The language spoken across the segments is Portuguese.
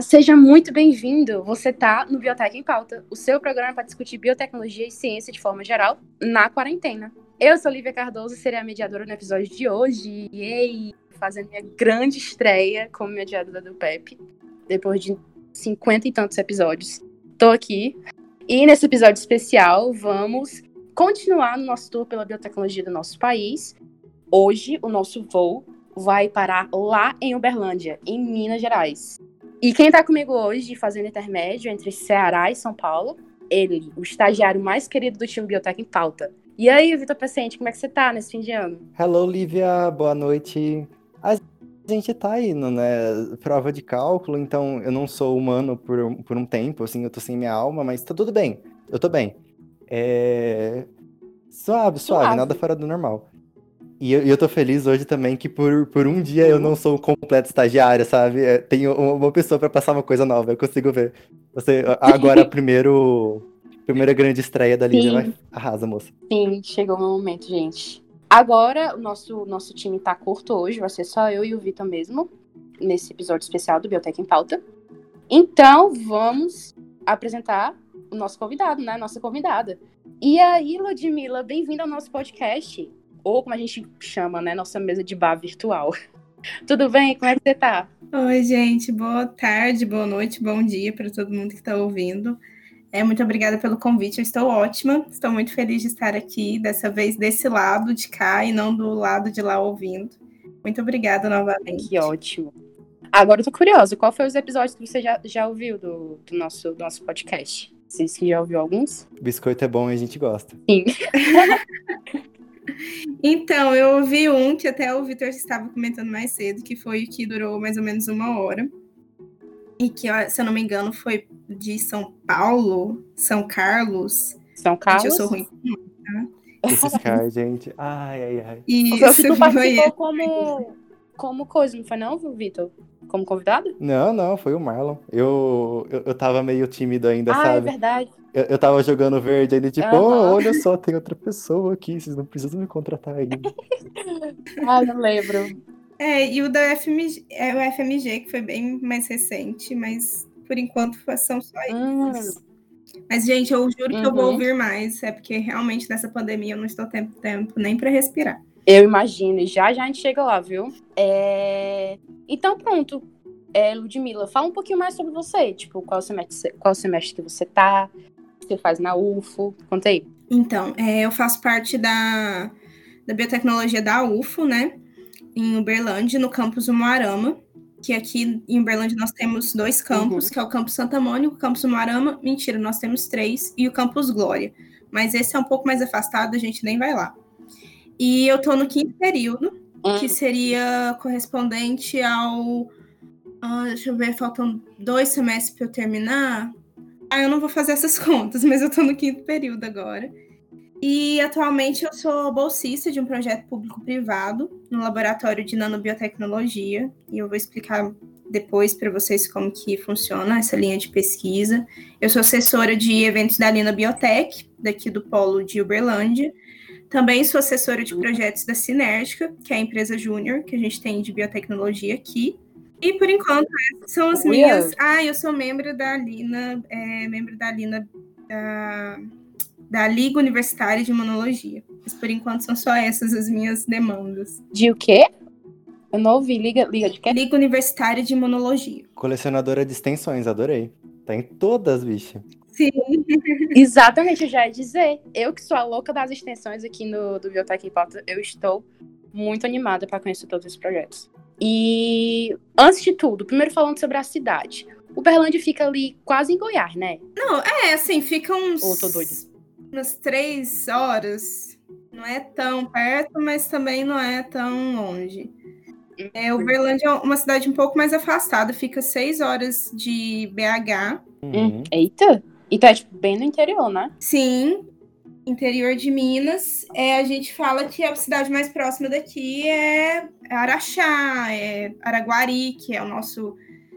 seja muito bem-vindo. Você está no Biotech em Pauta, o seu programa para discutir biotecnologia e ciência de forma geral na quarentena. Eu sou Lívia Cardoso e serei a mediadora no episódio de hoje. Aí, fazendo minha grande estreia como mediadora do PEP, depois de cinquenta e tantos episódios. Tô aqui. E nesse episódio especial, vamos continuar no nosso tour pela biotecnologia do nosso país. Hoje, o nosso voo vai parar lá em Uberlândia, em Minas Gerais. E quem está comigo hoje, fazendo intermédio entre Ceará e São Paulo, ele, o estagiário mais querido do time Biotech em Pauta. E aí, Vitor Paciente, como é que você tá nesse fim de ano? Hello, Lívia, boa noite. A gente tá indo, né? Prova de cálculo, então eu não sou humano por, por um tempo, assim, eu tô sem minha alma, mas tá tudo bem. Eu tô bem. É... Suave, suave, suave. nada fora do normal. E eu, eu tô feliz hoje também que por, por um dia eu não sou um completo estagiário, sabe? É, tenho uma pessoa para passar uma coisa nova, eu consigo ver. Você, agora, primeiro, primeira grande estreia da Lídia, vai, arrasa, moça. Sim, chegou o meu momento, gente. Agora, o nosso, nosso time tá curto hoje, vai ser só eu e o Vitor mesmo, nesse episódio especial do Biotech em Pauta. Então, vamos apresentar o nosso convidado, né? Nossa convidada. E aí, Ludmilla, bem-vinda ao nosso podcast ou como a gente chama, né, nossa mesa de bar virtual. Tudo bem? Como é que você tá? Oi, gente. Boa tarde, boa noite, bom dia para todo mundo que está ouvindo. É, muito obrigada pelo convite. Eu estou ótima. Estou muito feliz de estar aqui, dessa vez desse lado de cá e não do lado de lá ouvindo. Muito obrigada novamente. Que ótimo. Agora eu tô curiosa, qual foi os episódios que você já, já ouviu do, do nosso, do nosso podcast? Vocês que já ouviu alguns? Biscoito é bom e a gente gosta. Sim. Então, eu ouvi um que até o Vitor estava comentando mais cedo, que foi o que durou mais ou menos uma hora. E que, se eu não me engano, foi de São Paulo, São Carlos. São Carlos? Gente, eu sou ruim tá? Esses caras, gente. Ai, ai, ai. Isso, tu participou como, como coisa, não foi não, Vitor? Como convidado? Não, não, foi o Marlon. Eu, eu, eu tava meio tímido ainda, ah, sabe? Ah, é verdade. Eu, eu tava jogando verde, ele tipo, uhum. oh, olha só, tem outra pessoa aqui, vocês não precisam me contratar ainda. ah, não lembro. É, e o da FMG, é o FMG, que foi bem mais recente, mas por enquanto são só hum. isso. Mas, gente, eu juro uhum. que eu vou uhum. ouvir mais, é porque realmente nessa pandemia eu não estou tendo tempo nem para respirar. Eu imagino, e já já a gente chega lá, viu? É... Então, pronto. É, Ludmilla, fala um pouquinho mais sobre você, tipo, qual semestre, qual semestre que você tá, você faz na UFO? Conta aí. Então, é, eu faço parte da, da biotecnologia da UFO, né? Em Uberlândia, no campus Umuarama, que aqui em Uberlândia nós temos dois campos, uhum. que é o campus Santa Mônica, o campus Umuarama, mentira, nós temos três, e o campus Glória. Mas esse é um pouco mais afastado, a gente nem vai lá. E eu tô no quinto período, uhum. que seria correspondente ao. Ah, deixa eu ver, faltam dois semestres para eu terminar. Ah, eu não vou fazer essas contas, mas eu tô no quinto período agora. E atualmente eu sou bolsista de um projeto público-privado no laboratório de nanobiotecnologia, e eu vou explicar depois para vocês como que funciona essa linha de pesquisa. Eu sou assessora de eventos da Lina Biotech, daqui do polo de Uberlândia. Também sou assessora de projetos da Sinérgica, que é a empresa júnior que a gente tem de biotecnologia aqui. E por enquanto, essas são as minhas. Ah, eu sou membro da Lina, é, membro da Lina da, da Liga Universitária de Imunologia. Mas por enquanto são só essas as minhas demandas. De o quê? Eu não ouvi. Liga, Liga de quê? Liga Universitária de Imunologia. Colecionadora de extensões, adorei. Tá em todas, bicha. Sim. Exatamente, eu já ia dizer. Eu que sou a louca das extensões aqui no do Biotech em Pauta, eu estou muito animada para conhecer todos esses projetos. E antes de tudo, primeiro falando sobre a cidade. O Berlândia fica ali quase em Goiás, né? Não, é assim, fica uns. Ou tô doido? Umas três horas. Não é tão perto, mas também não é tão longe. É, o Berlândia é uma cidade um pouco mais afastada, fica seis horas de BH. Uhum. Eita! Então é tipo, bem no interior, né? Sim, interior de Minas, é, a gente fala que a cidade mais próxima daqui é Araxá, é Araguari, que é o nosso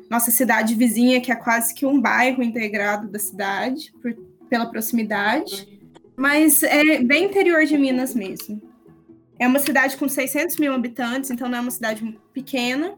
nossa cidade vizinha, que é quase que um bairro integrado da cidade, por, pela proximidade. Mas é bem interior de Minas mesmo. É uma cidade com 600 mil habitantes, então não é uma cidade pequena.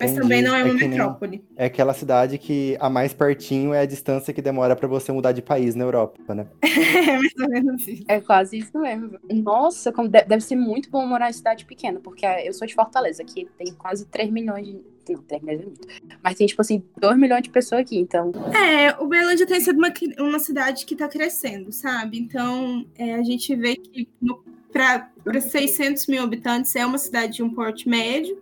Mas também não é uma é metrópole. Nem, é aquela cidade que a mais pertinho é a distância que demora para você mudar de país na Europa, né? é mais ou menos isso. É quase isso mesmo. Nossa, como deve ser muito bom morar em cidade pequena, porque eu sou de Fortaleza, que tem quase 3 milhões de. Não, 3 milhões é muito. Mas tem, tipo assim, 2 milhões de pessoas aqui, então. É, o Berlândia tem sido uma, uma cidade que tá crescendo, sabe? Então, é, a gente vê que para 600 mil habitantes é uma cidade de um porte médio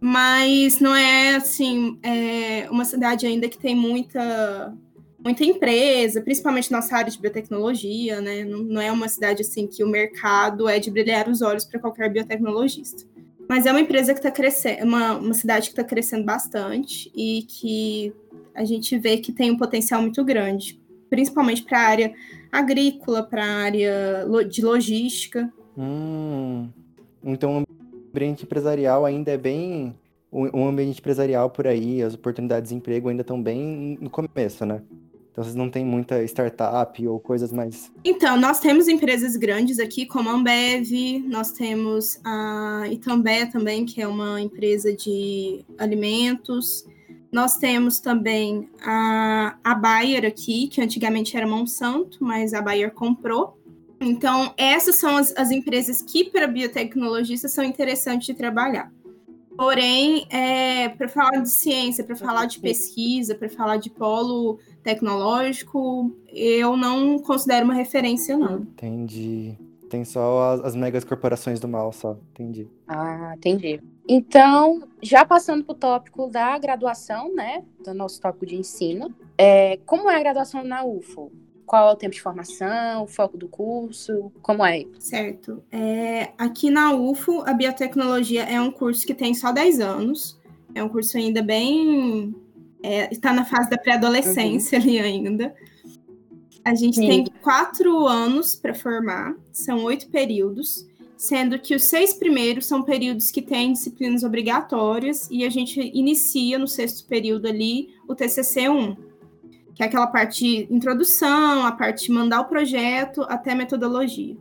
mas não é assim é uma cidade ainda que tem muita muita empresa, principalmente nossa área de biotecnologia, né? Não, não é uma cidade assim que o mercado é de brilhar os olhos para qualquer biotecnologista. Mas é uma empresa que está crescendo, uma, uma cidade que está crescendo bastante e que a gente vê que tem um potencial muito grande, principalmente para a área agrícola, para a área de logística. Hum, então ambiente empresarial ainda é bem. O, ambiente empresarial por aí, as oportunidades de emprego ainda estão bem no começo, né? Então vocês não têm muita startup ou coisas mais. Então, nós temos empresas grandes aqui, como a Ambev, nós temos a Itambé também, que é uma empresa de alimentos. Nós temos também a, a Bayer aqui, que antigamente era Monsanto, mas a Bayer comprou. Então, essas são as, as empresas que, para biotecnologistas, são interessantes de trabalhar. Porém, é, para falar de ciência, para falar de pesquisa, para falar de polo tecnológico, eu não considero uma referência, não. Entendi. Tem só as, as megas corporações do mal, só. Entendi. Ah, entendi. Então, já passando para o tópico da graduação, né? Do nosso tópico de ensino. É, como é a graduação na UFO? Qual é o tempo de formação, o foco do curso, como é? Certo. É, aqui na UFO, a biotecnologia é um curso que tem só 10 anos. É um curso ainda bem. É, está na fase da pré-adolescência uhum. ali ainda. A gente Sim. tem quatro anos para formar, são oito períodos, sendo que os seis primeiros são períodos que têm disciplinas obrigatórias e a gente inicia no sexto período ali o TCC 1 que é aquela parte introdução, a parte mandar o projeto até metodologia.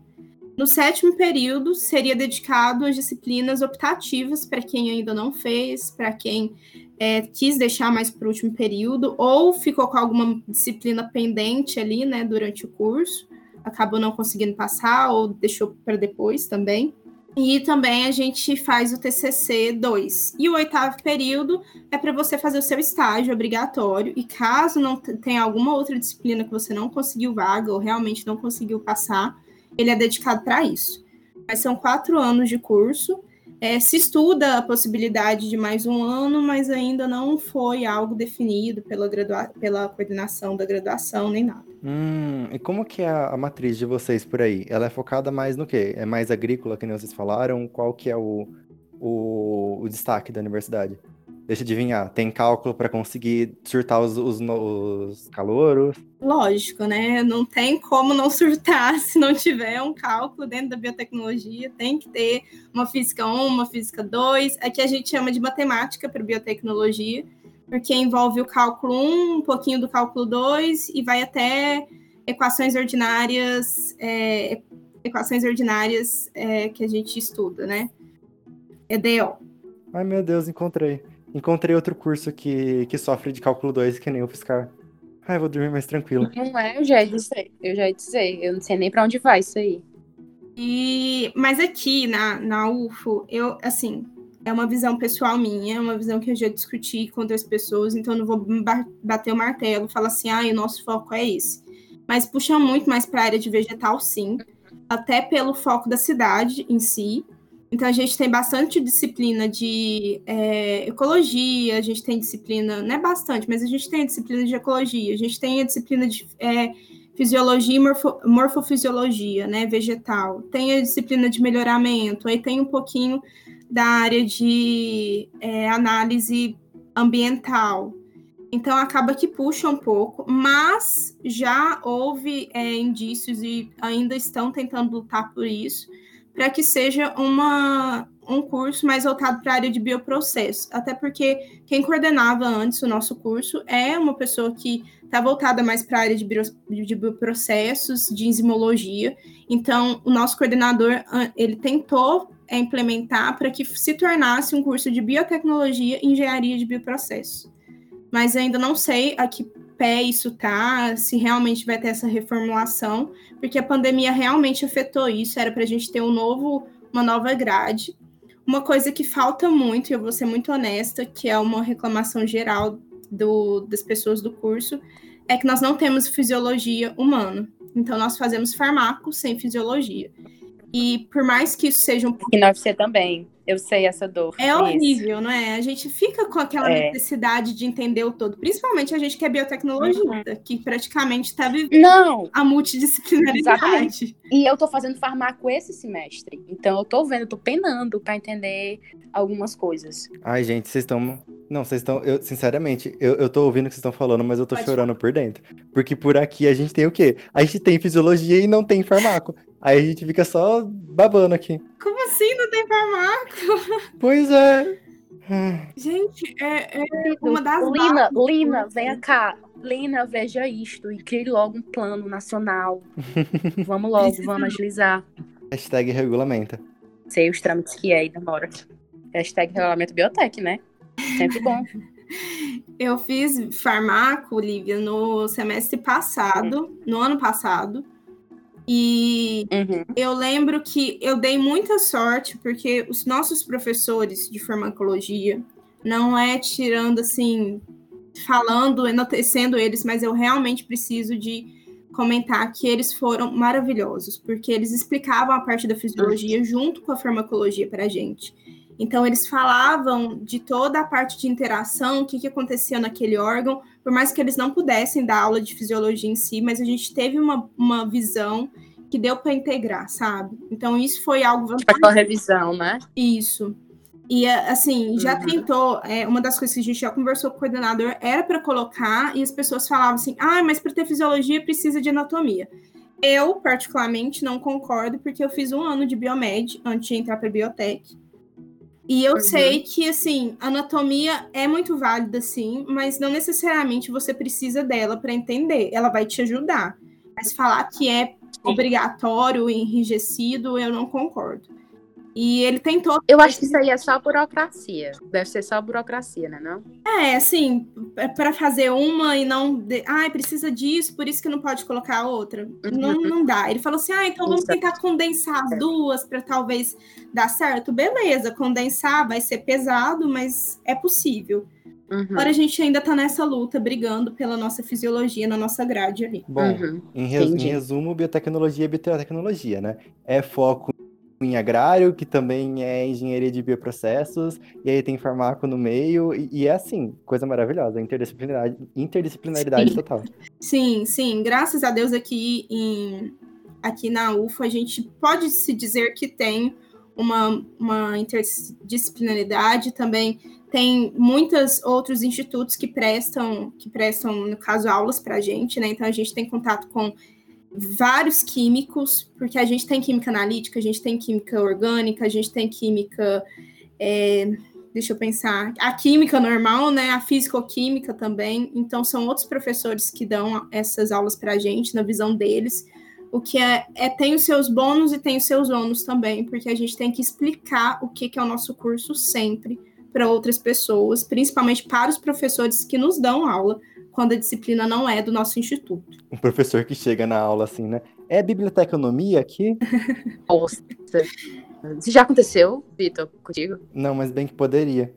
No sétimo período, seria dedicado às disciplinas optativas para quem ainda não fez, para quem é, quis deixar mais para o último período, ou ficou com alguma disciplina pendente ali, né, durante o curso, acabou não conseguindo passar, ou deixou para depois também. E também a gente faz o TCC 2. E o oitavo período é para você fazer o seu estágio obrigatório. E caso não tenha alguma outra disciplina que você não conseguiu vaga ou realmente não conseguiu passar, ele é dedicado para isso. Mas são quatro anos de curso é, se estuda a possibilidade de mais um ano, mas ainda não foi algo definido pela, pela coordenação da graduação, nem nada. Hum, e como que é a, matriz de vocês por aí? Ela é focada mais no quê? É mais agrícola, que nem vocês falaram? Qual que é o, o, o destaque da universidade? Deixa eu adivinhar, tem cálculo para conseguir surtar os, os, os calouros? Lógico, né? Não tem como não surtar se não tiver um cálculo dentro da biotecnologia. Tem que ter uma física 1, uma física 2. Aqui a gente chama de matemática para biotecnologia, porque envolve o cálculo 1, um pouquinho do cálculo 2 e vai até equações ordinárias, é, equações ordinárias é, que a gente estuda, né? EDO. Ai, meu Deus, encontrei. Encontrei outro curso que, que sofre de cálculo 2, que nem o Fiscar. Ai, vou dormir mais tranquilo. Não é, eu já disse, eu já disse, eu não sei nem para onde vai isso aí. E, mas aqui na, na UFO, eu, assim, é uma visão pessoal minha, é uma visão que eu já discuti com outras pessoas, então não vou bater o martelo, falar assim, ah, o nosso foco é esse. Mas puxa muito mais para a área de vegetal, sim, até pelo foco da cidade em si, então, a gente tem bastante disciplina de é, ecologia, a gente tem disciplina, não é bastante, mas a gente tem a disciplina de ecologia, a gente tem a disciplina de é, fisiologia e morfo, morfofisiologia, né, vegetal, tem a disciplina de melhoramento, aí tem um pouquinho da área de é, análise ambiental. Então, acaba que puxa um pouco, mas já houve é, indícios e ainda estão tentando lutar por isso para que seja uma, um curso mais voltado para a área de bioprocesso. Até porque quem coordenava antes o nosso curso é uma pessoa que está voltada mais para a área de, bio, de bioprocessos, de enzimologia. Então, o nosso coordenador, ele tentou implementar para que se tornasse um curso de biotecnologia e engenharia de bioprocesso. Mas ainda não sei a que pé isso tá, se realmente vai ter essa reformulação, porque a pandemia realmente afetou isso, era para a gente ter um novo, uma nova grade. Uma coisa que falta muito, e eu vou ser muito honesta, que é uma reclamação geral do, das pessoas do curso, é que nós não temos fisiologia humana. Então, nós fazemos farmaco sem fisiologia. E por mais que isso seja um pouco. E na UFC também. Eu sei essa dor. É horrível, não é? A gente fica com aquela é. necessidade de entender o todo. Principalmente a gente que é biotecnologista, uhum. que praticamente está vivendo não. a multidisciplinaridade. Exatamente. E eu tô fazendo farmácia esse semestre. Então eu tô vendo, eu tô penando para entender algumas coisas. Ai, gente, vocês estão. Não, vocês estão. Eu, sinceramente, eu, eu tô ouvindo o que vocês estão falando, mas eu tô Pode chorando falar. por dentro. Porque por aqui a gente tem o quê? A gente tem fisiologia e não tem farmaco. Aí a gente fica só babando aqui. Como assim não tem farmaco? Pois é. Gente, é, é uma das. Lina, Lina, venha cá. Lina, veja isto e crie logo um plano nacional. vamos logo, vamos agilizar. Hashtag regulamenta. Sei os trâmites que é e demora. Hashtag regulamento biotech, né? Sempre bom. Eu fiz farmaco, Lívia, no semestre passado, no ano passado. E uhum. eu lembro que eu dei muita sorte, porque os nossos professores de farmacologia, não é tirando assim, falando, enaltecendo eles, mas eu realmente preciso de comentar que eles foram maravilhosos, porque eles explicavam a parte da fisiologia uhum. junto com a farmacologia para a gente. Então, eles falavam de toda a parte de interação, o que, que acontecia naquele órgão, por mais que eles não pudessem dar aula de fisiologia em si, mas a gente teve uma, uma visão que deu para integrar, sabe? Então, isso foi algo. Tipo aquela revisão, né? Isso. E, assim, já uhum. tentou, é, uma das coisas que a gente já conversou com o coordenador era para colocar, e as pessoas falavam assim: ah, mas para ter fisiologia precisa de anatomia. Eu, particularmente, não concordo, porque eu fiz um ano de biomed antes de entrar para biotech. E eu uhum. sei que, assim, anatomia é muito válida, sim, mas não necessariamente você precisa dela para entender. Ela vai te ajudar. Mas falar que é obrigatório, enrijecido, eu não concordo. E ele tentou. Eu acho que isso aí é só burocracia. Deve ser só burocracia, né? Não? É, assim, é para fazer uma e não. De... Ai, precisa disso, por isso que não pode colocar outra. Uhum. Não, não dá. Ele falou assim: ah, então vamos tentar condensar as duas para talvez dar certo. Beleza, condensar vai ser pesado, mas é possível. Uhum. Agora a gente ainda tá nessa luta, brigando pela nossa fisiologia na nossa grade ali. Bom, uhum. em, res, em, resumo, biotecnologia é biotecnologia, né? É foco em agrário, que também é engenharia de bioprocessos, e aí tem farmaco no meio, e, e é assim, coisa maravilhosa, interdisciplinaridade, interdisciplinaridade sim. total. Sim, sim, graças a Deus aqui, em, aqui na UFA a gente pode se dizer que tem uma, uma interdisciplinaridade, também tem muitos outros institutos que prestam, que prestam, no caso, aulas para a gente, né? Então a gente tem contato com vários químicos, porque a gente tem química analítica, a gente tem química orgânica, a gente tem química. É, deixa eu pensar, a química normal, né? A físico-química também. Então, são outros professores que dão essas aulas para a gente, na visão deles. O que é, é, tem os seus bônus e tem os seus ônus também, porque a gente tem que explicar o que, que é o nosso curso sempre para outras pessoas, principalmente para os professores que nos dão aula, quando a disciplina não é do nosso instituto. Um professor que chega na aula assim, né? É biblioteconomia aqui? Nossa. Isso já aconteceu, Vitor, contigo? Não, mas bem que poderia.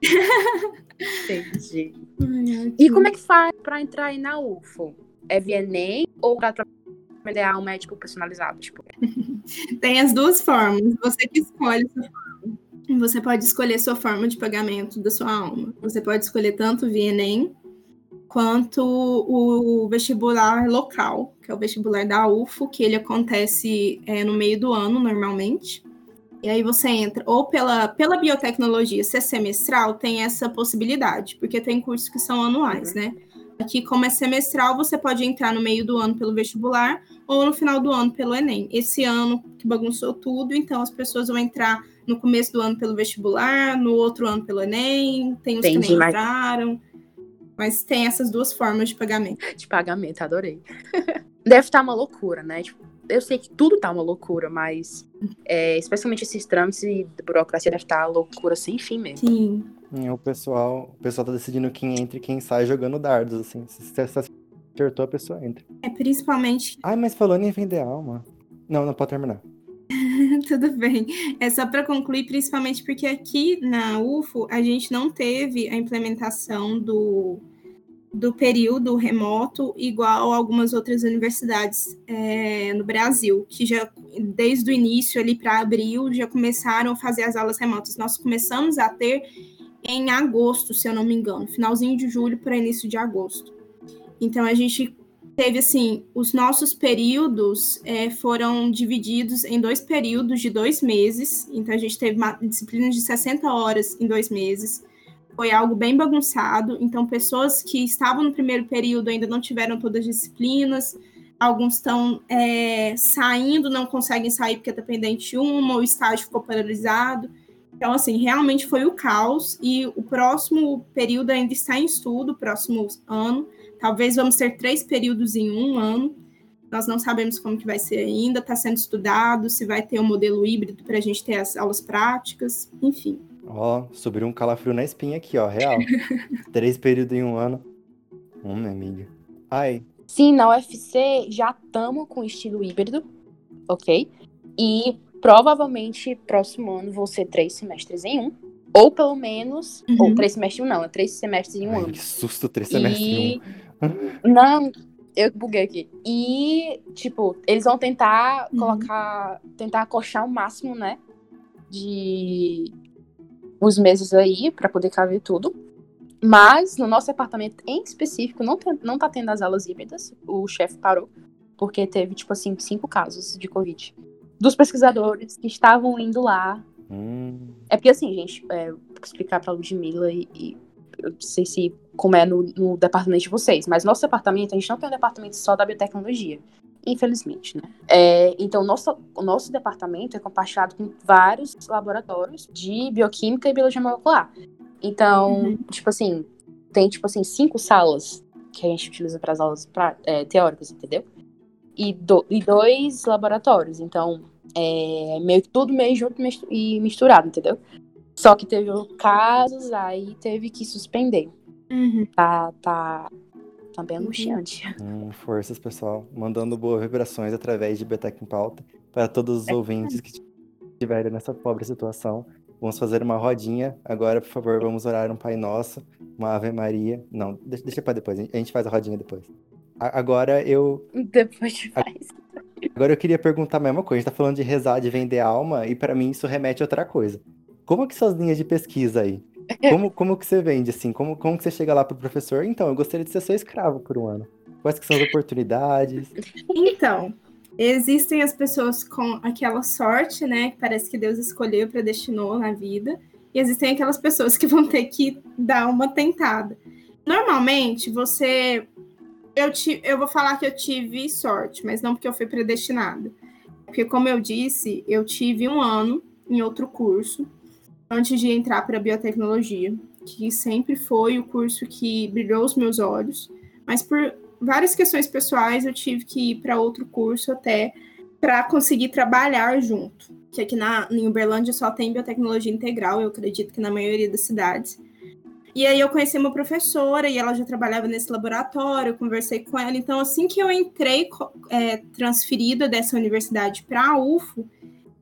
Entendi. Ai, e como é que faz para entrar aí na UFO? É via Enem ou para trabalhar um médico personalizado? Tipo? Tem as duas formas. Você que escolhe sua forma. Você pode escolher sua forma de pagamento da sua alma. Você pode escolher tanto via Enem quanto o vestibular local, que é o vestibular da UFO, que ele acontece é, no meio do ano, normalmente. E aí você entra, ou pela, pela biotecnologia ser semestral, tem essa possibilidade, porque tem cursos que são anuais, uhum. né? Aqui, como é semestral, você pode entrar no meio do ano pelo vestibular ou no final do ano pelo Enem. Esse ano que bagunçou tudo, então as pessoas vão entrar no começo do ano pelo vestibular, no outro ano pelo Enem, tem os Entendi, que nem entraram. Mas mas tem essas duas formas de pagamento. De pagamento, adorei. Deve estar uma loucura, né? Tipo, eu sei que tudo tá uma loucura, mas é, especialmente esses trâmites e burocracia deve estar tá loucura sem fim mesmo. Sim. E o pessoal, o pessoal tá decidindo quem entra e quem sai jogando dardos, assim. Se você acertou, a pessoa entra. É principalmente. Ai, mas falando em vender alma. Não, não pode terminar. Tudo bem. É só para concluir, principalmente porque aqui na UFO a gente não teve a implementação do, do período remoto igual algumas outras universidades é, no Brasil, que já desde o início ali para abril já começaram a fazer as aulas remotas. Nós começamos a ter em agosto, se eu não me engano, finalzinho de julho para início de agosto. Então a gente teve assim, os nossos períodos é, foram divididos em dois períodos de dois meses. Então a gente teve uma disciplina de 60 horas em dois meses. Foi algo bem bagunçado. Então pessoas que estavam no primeiro período ainda não tiveram todas as disciplinas. Alguns estão é, saindo, não conseguem sair porque é dependente de uma, o estágio ficou paralisado. Então, assim, realmente foi o caos. E o próximo período ainda está em estudo, próximo ano Talvez vamos ter três períodos em um ano. Nós não sabemos como que vai ser ainda, está sendo estudado, se vai ter um modelo híbrido para a gente ter as aulas práticas, enfim. Ó, oh, subiu um calafrio na espinha aqui, ó, real. três períodos em um ano. Hum, minha amiga. Ai. Sim, na UFC já estamos com estilo híbrido, ok? E provavelmente próximo ano vão ser três semestres em um. Ou pelo menos. Uhum. Ou três semestres em um, não, é três semestres em um Ai, ano. Que susto, três semestres e... em um. Não, eu buguei aqui. E, tipo, eles vão tentar uhum. colocar. Tentar acochar o máximo, né? De. Os meses aí, para poder caber tudo. Mas, no nosso departamento em específico, não, tem, não tá tendo as aulas híbridas. O chefe parou. Porque teve, tipo assim, cinco casos de Covid. Dos pesquisadores que estavam indo lá. Hum. É porque, assim, gente, é, vou explicar pra Ludmilla e, e eu não sei se como é no, no, departamento de vocês, mas nosso departamento, a gente não tem um departamento só da biotecnologia, infelizmente, né? É, então, nosso, o nosso departamento é compartilhado com vários laboratórios de bioquímica e biologia molecular. Então, uhum. tipo assim, tem, tipo assim, cinco salas que a gente utiliza para as aulas pra, é, teóricas, entendeu? E, do, e dois laboratórios, então, é meio que tudo meio junto e misturado, entendeu? Só que teve casos, aí teve que suspender. Uhum. Tá, tá, tá bem angustiante. Hum, forças, pessoal. Mandando boas vibrações através de Betec em Pauta para todos os é. ouvintes que estiverem nessa pobre situação. Vamos fazer uma rodinha. Agora, por favor, vamos orar um Pai Nosso, uma Ave Maria. Não, deixa, deixa para depois. A gente faz a rodinha depois. A, agora eu. Depois faz. Agora eu queria perguntar a mesma coisa. A gente tá falando de rezar, de vender alma, e para mim isso remete a outra coisa. Como que são as linhas de pesquisa aí? Como, como que você vende, assim? Como, como que você chega lá pro professor? Então, eu gostaria de ser seu escravo por um ano. Quais que são as oportunidades? Então, existem as pessoas com aquela sorte, né? Que parece que Deus escolheu, predestinou na vida. E existem aquelas pessoas que vão ter que dar uma tentada. Normalmente, você... Eu, te, eu vou falar que eu tive sorte, mas não porque eu fui predestinada. Porque, como eu disse, eu tive um ano em outro curso antes de entrar para a biotecnologia, que sempre foi o curso que brilhou os meus olhos, mas por várias questões pessoais eu tive que ir para outro curso até para conseguir trabalhar junto. Que aqui na, em Uberlândia só tem biotecnologia integral, eu acredito que na maioria das cidades. E aí eu conheci uma professora e ela já trabalhava nesse laboratório, eu conversei com ela. Então, assim que eu entrei é, transferida dessa universidade para a UFO,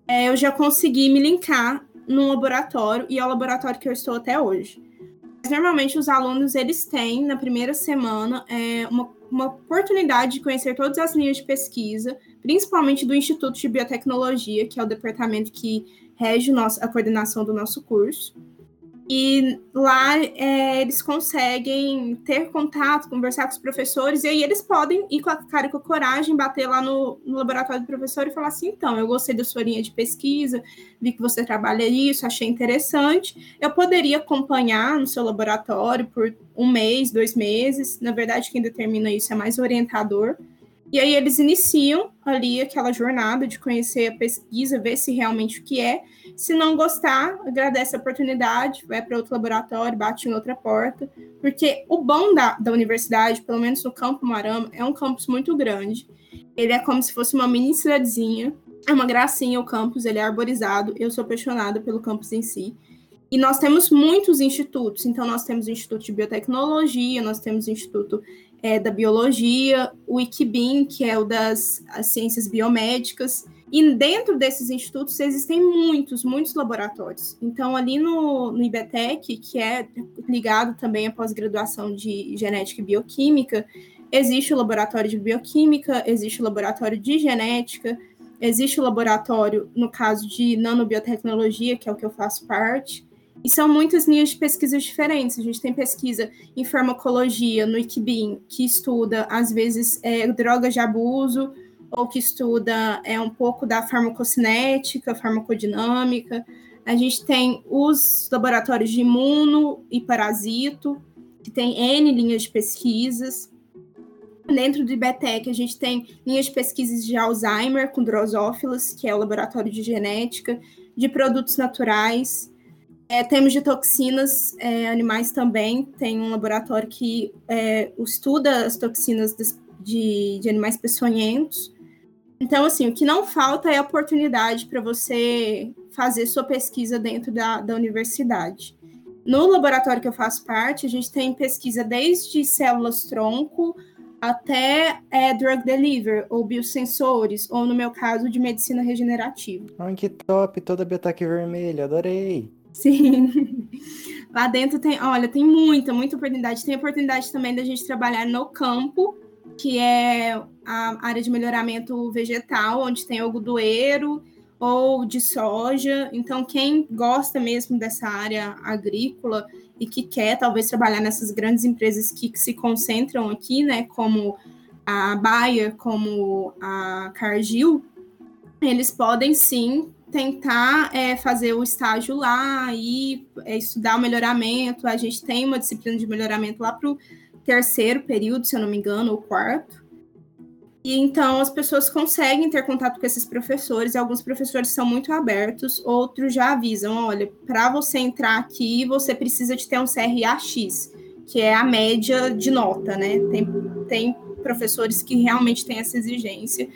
é, eu já consegui me linkar num laboratório e é o laboratório que eu estou até hoje. Normalmente os alunos eles têm na primeira semana é, uma, uma oportunidade de conhecer todas as linhas de pesquisa, principalmente do Instituto de Biotecnologia, que é o departamento que rege nosso, a coordenação do nosso curso. E lá é, eles conseguem ter contato, conversar com os professores, e aí eles podem ir com a cara e com a coragem, bater lá no, no, laboratório do professor e falar assim: então, eu gostei da sua linha de pesquisa, vi que você trabalha isso, achei interessante. Eu poderia acompanhar no seu laboratório por um mês, dois meses. Na verdade, quem determina isso é mais o orientador. E aí eles iniciam ali aquela jornada de conhecer a pesquisa, ver se realmente o que é. Se não gostar, agradece a oportunidade, vai para outro laboratório, bate em outra porta, porque o bom da, da universidade, pelo menos no Campo Marama, é um campus muito grande. Ele é como se fosse uma mini cidadezinha. É uma gracinha o campus, ele é arborizado. Eu sou apaixonada pelo campus em si. E nós temos muitos institutos. Então, nós temos o Instituto de Biotecnologia, nós temos o Instituto é, da Biologia, o ICBIM, que é o das Ciências Biomédicas. E dentro desses institutos existem muitos, muitos laboratórios. Então, ali no, no IBTEC, que é ligado também à pós-graduação de genética e bioquímica, existe o laboratório de bioquímica, existe o laboratório de genética, existe o laboratório, no caso de nanobiotecnologia, que é o que eu faço parte, e são muitas linhas de pesquisa diferentes. A gente tem pesquisa em farmacologia, no ICBIM, que estuda, às vezes, é, drogas de abuso, ou que estuda é, um pouco da farmacocinética, farmacodinâmica. A gente tem os laboratórios de imuno e parasito, que tem N linhas de pesquisas. Dentro do IBETEC, a gente tem linhas de pesquisas de Alzheimer com drosófilas, que é o laboratório de genética, de produtos naturais, é, temos de toxinas é, animais também. Tem um laboratório que é, estuda as toxinas de, de animais peçonhentos. Então, assim, o que não falta é oportunidade para você fazer sua pesquisa dentro da, da universidade. No laboratório que eu faço parte, a gente tem pesquisa desde células-tronco até é, drug delivery, ou biosensores, ou no meu caso, de medicina regenerativa. Ai, que top! Toda biotec vermelha, adorei! Sim. Lá dentro tem, olha, tem muita, muita oportunidade. Tem oportunidade também da gente trabalhar no campo, que é a área de melhoramento vegetal, onde tem algodoeiro ou de soja. Então, quem gosta mesmo dessa área agrícola e que quer talvez trabalhar nessas grandes empresas que se concentram aqui, né, como a Bayer, como a Cargill, eles podem sim tentar é, fazer o estágio lá e é, estudar o melhoramento. A gente tem uma disciplina de melhoramento lá para o terceiro período, se eu não me engano, ou quarto. E então as pessoas conseguem ter contato com esses professores, alguns professores são muito abertos, outros já avisam: olha, para você entrar aqui, você precisa de ter um CRAX, que é a média de nota, né? Tem, tem professores que realmente têm essa exigência,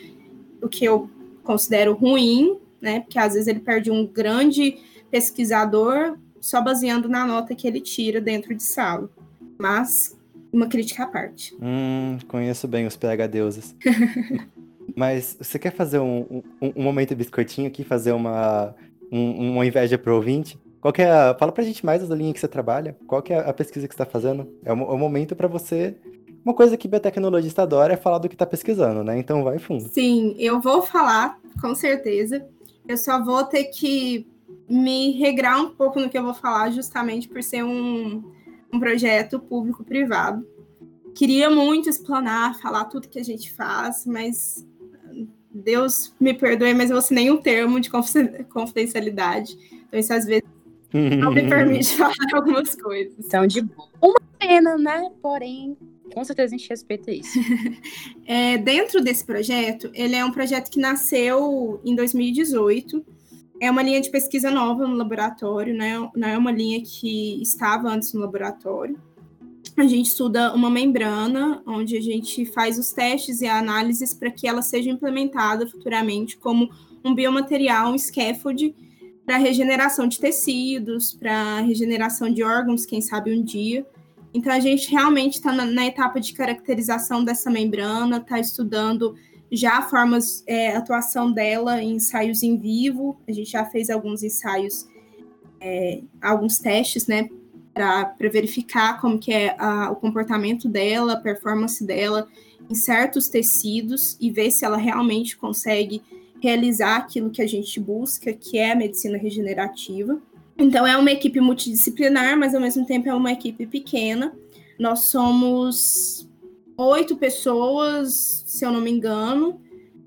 o que eu considero ruim, né? Porque às vezes ele perde um grande pesquisador só baseando na nota que ele tira dentro de sala. Mas uma crítica à parte. Hum, conheço bem os PH deuses. Mas você quer fazer um, um, um, momento biscoitinho aqui, fazer uma, um, uma inveja pro ouvinte? Qual que é a, fala pra gente mais da linha que você trabalha. Qual é a pesquisa que você está fazendo? É o, é o momento para você uma coisa que biotecnologista adora é falar do que está pesquisando, né? Então vai fundo. Sim, eu vou falar, com certeza. Eu só vou ter que me regrar um pouco no que eu vou falar, justamente por ser um, um projeto público-privado. Queria muito explanar, falar tudo que a gente faz, mas Deus me perdoe, mas eu nem um termo de confidencialidade. Então, isso às vezes não me permite falar algumas coisas. Então, de boa. Uma pena, né? Porém, com certeza a gente respeita isso. é, dentro desse projeto, ele é um projeto que nasceu em 2018. É uma linha de pesquisa nova no laboratório, né? não é uma linha que estava antes no laboratório. A gente estuda uma membrana, onde a gente faz os testes e análises para que ela seja implementada futuramente como um biomaterial, um scaffold, para regeneração de tecidos, para regeneração de órgãos, quem sabe um dia. Então, a gente realmente está na, na, etapa de caracterização dessa membrana, está estudando já formas, é, atuação dela em ensaios em vivo. A gente já fez alguns ensaios, é, alguns testes, né, para verificar como que é a, o comportamento dela, a performance dela em certos tecidos e ver se ela realmente consegue realizar aquilo que a gente busca, que é a medicina regenerativa. Então, é uma equipe multidisciplinar, mas ao mesmo tempo é uma equipe pequena. Nós somos oito pessoas, se eu não me engano.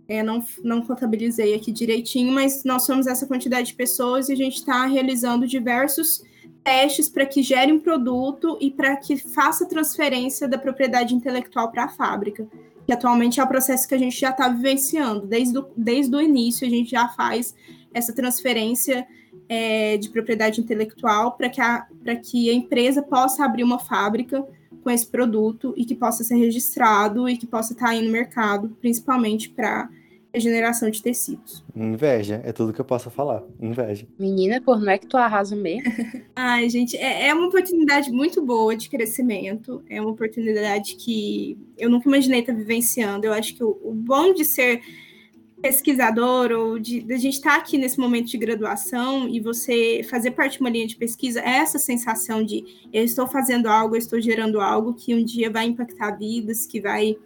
É, não, não contabilizei aqui direitinho, mas nós somos essa quantidade de pessoas e a gente está realizando diversos testes para que gere um produto e para que faça transferência da propriedade intelectual para a fábrica, que atualmente é o processo que a gente já está vivenciando. Desde, o, desde o início, a gente já faz essa transferência é, de propriedade intelectual para que, a, que a empresa possa abrir uma fábrica com esse produto e que possa ser registrado e que possa estar aí no mercado, principalmente para regeneração de tecidos. Inveja, é tudo que eu posso falar. Inveja. Menina, por não é que tu arrasa mesmo? Ai, gente, é, é, uma oportunidade muito boa de crescimento. É uma oportunidade que eu nunca imaginei estar vivenciando. Eu acho que o, o bom de ser pesquisador ou de, de a gente estar tá aqui nesse momento de graduação e você fazer parte de uma linha de pesquisa é essa sensação de eu estou fazendo algo, eu estou gerando algo que um dia vai impactar vidas, que vai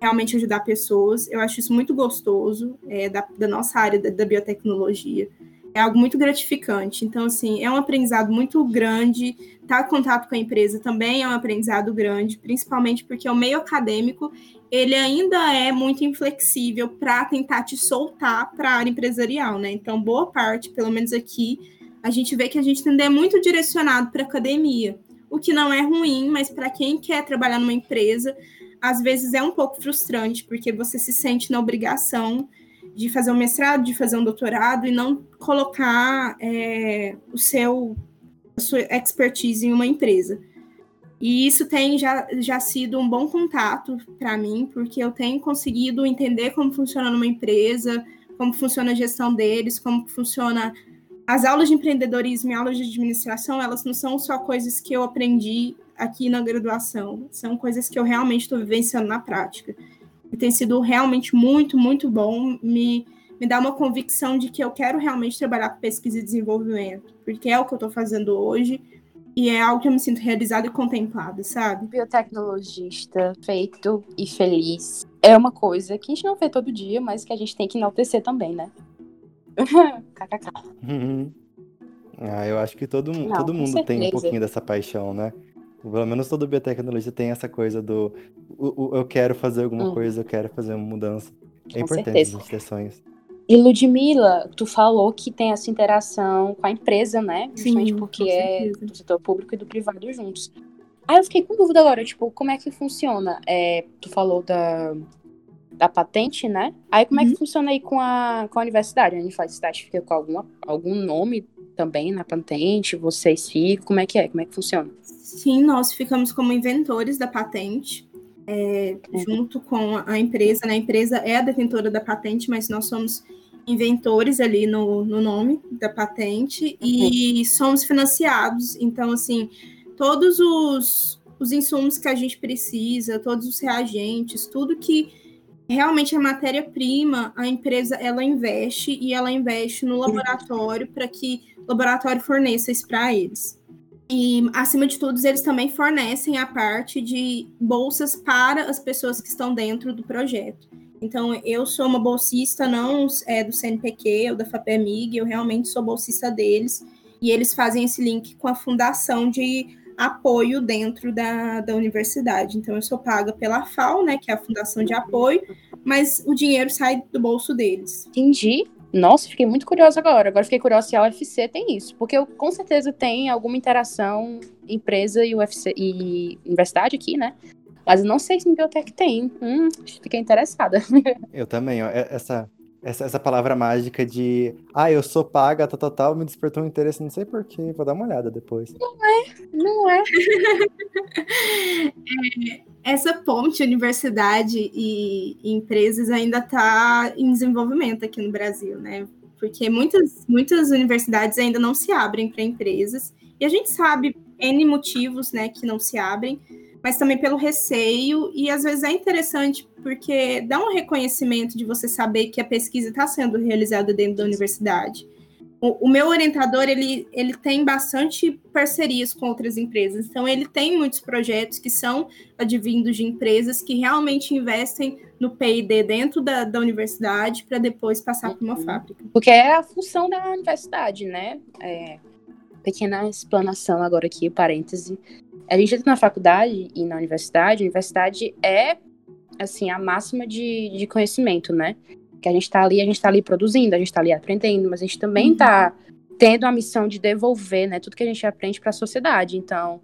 realmente ajudar pessoas. Eu acho isso muito gostoso é, da, da, nossa área da, da, biotecnologia. É algo muito gratificante. Então, assim, é um aprendizado muito grande. Estar em contato com a empresa também é um aprendizado grande, principalmente porque o meio acadêmico ele ainda é muito inflexível para tentar te soltar para a área empresarial, né? Então, boa parte, pelo menos aqui, a gente vê que a gente ainda é muito direcionado para academia, o que não é ruim, mas para quem quer trabalhar numa empresa, às vezes é um pouco frustrante, porque você se sente na obrigação de fazer um mestrado, de fazer um doutorado e não colocar é, o seu a sua expertise em uma empresa. E isso tem já, já sido um bom contato para mim, porque eu tenho conseguido entender como funciona uma empresa, como funciona a gestão deles, como funciona as aulas de empreendedorismo e aulas de administração, elas não são só coisas que eu aprendi aqui na graduação. São coisas que eu realmente estou vivenciando na prática. E tem sido realmente muito, muito bom. Me, me dá uma convicção de que eu quero realmente trabalhar com pesquisa e desenvolvimento, porque é o que eu estou fazendo hoje. E é algo que eu me sinto realizada e contemplada, sabe? Biotecnologista, feito e feliz. É uma coisa que a gente não vê todo dia, mas que a gente tem que enaltecer também, né? KKK. Uhum. Ah, eu acho que todo, não, todo mundo tem um pouquinho dessa paixão, né? Pelo menos toda biotecnologia tem essa coisa do o, o, eu quero fazer alguma hum. coisa, eu quero fazer uma mudança. É com importante certeza. ter sonhos. E Ludmilla, tu falou que tem essa interação com a empresa, né? Justamente Sim, porque é do setor público e do privado juntos. Aí eu fiquei com dúvida agora, tipo, como é que funciona? É, tu falou da, da patente, né? Aí como uhum. é que uhum. funciona aí com a, com a universidade? A universidade fica com alguma, algum nome também na patente? Vocês ficam? Como é que é? Como é que funciona? Sim, nós ficamos como inventores da patente, é, uhum. junto com a empresa. Né? A empresa é a detentora da patente, mas nós somos inventores ali no, no nome da patente e uhum. somos financiados. Então, assim, todos os, os insumos que a gente precisa, todos os reagentes, tudo que realmente é matéria-prima, a empresa ela investe e ela investe no laboratório para que o laboratório forneça isso para eles. E, acima de tudo, eles também fornecem a parte de bolsas para as pessoas que estão dentro do projeto. Então, eu sou uma bolsista não é, do CNPq ou da FAPEMIG, eu realmente sou bolsista deles, e eles fazem esse link com a fundação de apoio dentro da, da universidade. Então, eu sou paga pela FAO, né, que é a fundação de apoio, mas o dinheiro sai do bolso deles. Entendi. Nossa, fiquei muito curiosa agora. Agora fiquei curiosa se a UFC tem isso. Porque eu com certeza tem alguma interação empresa e UFC e universidade aqui, né? Mas eu não sei se em biotech tem. Hum, fiquei interessada. Eu também, ó. É, essa, essa, essa palavra mágica de ah, eu sou paga, tal, tal, tal, me despertou um interesse, não sei porquê, vou dar uma olhada depois. Não é, não é. é essa ponte universidade e, e empresas ainda está em desenvolvimento aqui no Brasil, né? Porque muitas, muitas universidades ainda não se abrem para empresas, e a gente sabe N motivos né, que não se abrem, mas também pelo receio, e às vezes é interessante porque dá um reconhecimento de você saber que a pesquisa está sendo realizada dentro da universidade o, meu orientador ele, ele tem bastante parcerias com outras empresas, então ele tem muitos projetos que são advindos de empresas que realmente investem no P&D dentro da, da universidade para depois passar para uma uhum. fábrica. Porque é a função da universidade, né? É, pequena explanação agora aqui, parêntese. A gente entra na faculdade e na universidade, a universidade é assim a máxima de, de conhecimento, né? que a gente está ali, a gente está ali produzindo, a gente está ali aprendendo, mas a gente também está uhum. tendo a missão de devolver, né, tudo que a gente aprende para a sociedade. Então,